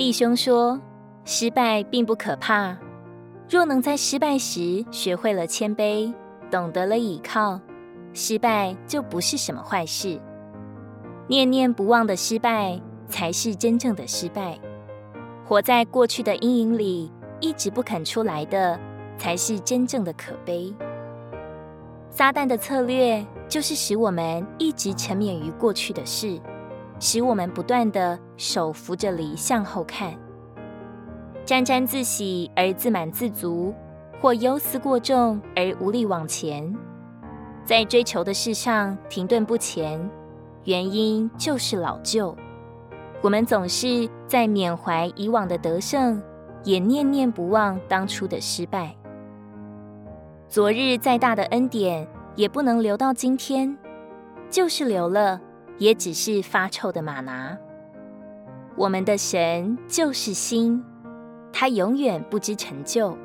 弟兄说：“失败并不可怕，若能在失败时学会了谦卑，懂得了倚靠，失败就不是什么坏事。念念不忘的失败才是真正的失败。活在过去的阴影里，一直不肯出来的，才是真正的可悲。撒旦的策略就是使我们一直沉湎于过去的事。”使我们不断的手扶着犁向后看，沾沾自喜而自满自足，或忧思过重而无力往前，在追求的事上停顿不前，原因就是老旧。我们总是在缅怀以往的得胜，也念念不忘当初的失败。昨日再大的恩典，也不能留到今天，就是留了。也只是发臭的马拿。我们的神就是新，他永远不知陈旧。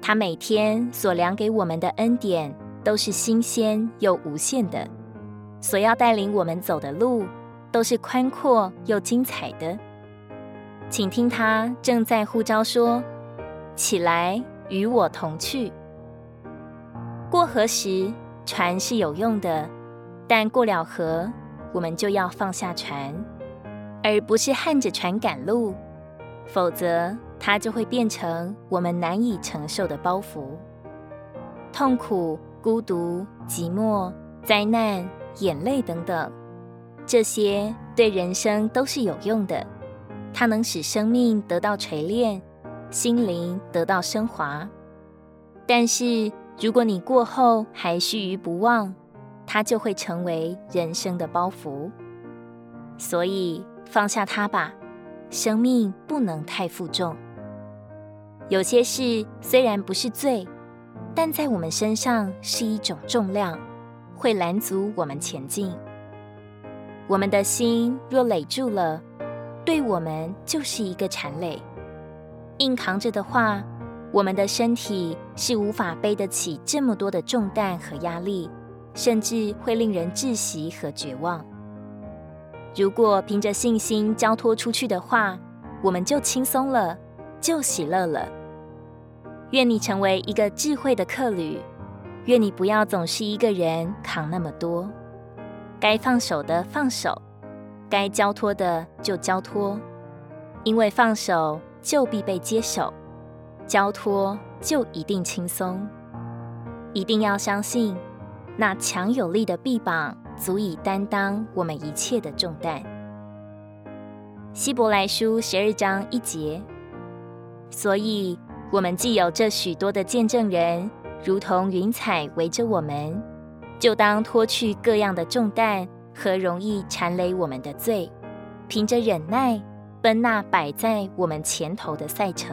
他每天所量给我们的恩典都是新鲜又无限的，所要带领我们走的路都是宽阔又精彩的。请听他正在呼召说：“起来，与我同去。”过河时，船是有用的，但过了河，我们就要放下船，而不是撼着船赶路，否则它就会变成我们难以承受的包袱。痛苦、孤独、寂寞、灾难、眼泪等等，这些对人生都是有用的，它能使生命得到锤炼，心灵得到升华。但是，如果你过后还须臾不忘，它就会成为人生的包袱，所以放下它吧。生命不能太负重。有些事虽然不是罪，但在我们身上是一种重量，会拦阻我们前进。我们的心若累住了，对我们就是一个缠累。硬扛着的话，我们的身体是无法背得起这么多的重担和压力。甚至会令人窒息和绝望。如果凭着信心交托出去的话，我们就轻松了，就喜乐了。愿你成为一个智慧的客旅，愿你不要总是一个人扛那么多。该放手的放手，该交托的就交托，因为放手就必被接手，交托就一定轻松。一定要相信。那强有力的臂膀足以担当我们一切的重担。希伯来书十二章一节。所以，我们既有这许多的见证人，如同云彩围着我们，就当脱去各样的重担和容易缠累我们的罪，凭着忍耐奔那摆在我们前头的赛程。